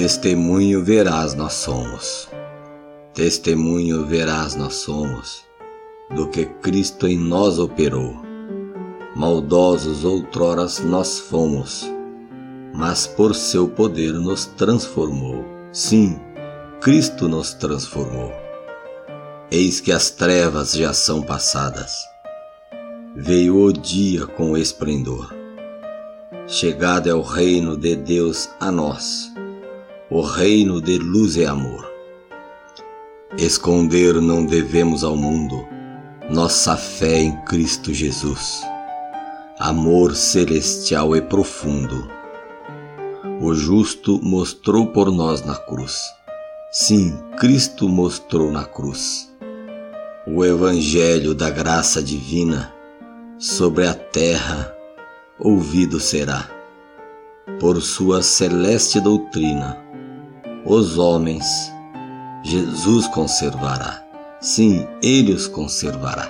Testemunho verás nós somos, testemunho verás nós somos, do que Cristo em nós operou. Maldosos outroras nós fomos, mas por seu poder nos transformou. Sim, Cristo nos transformou. Eis que as trevas já são passadas. Veio o dia com esplendor. Chegado é o reino de Deus a nós o reino de luz e amor. Esconder não devemos ao mundo nossa fé em Cristo Jesus, amor celestial e profundo. O justo mostrou por nós na cruz. Sim, Cristo mostrou na cruz. O Evangelho da graça divina sobre a terra ouvido será, por sua celeste doutrina os homens, Jesus conservará. Sim, Ele os conservará.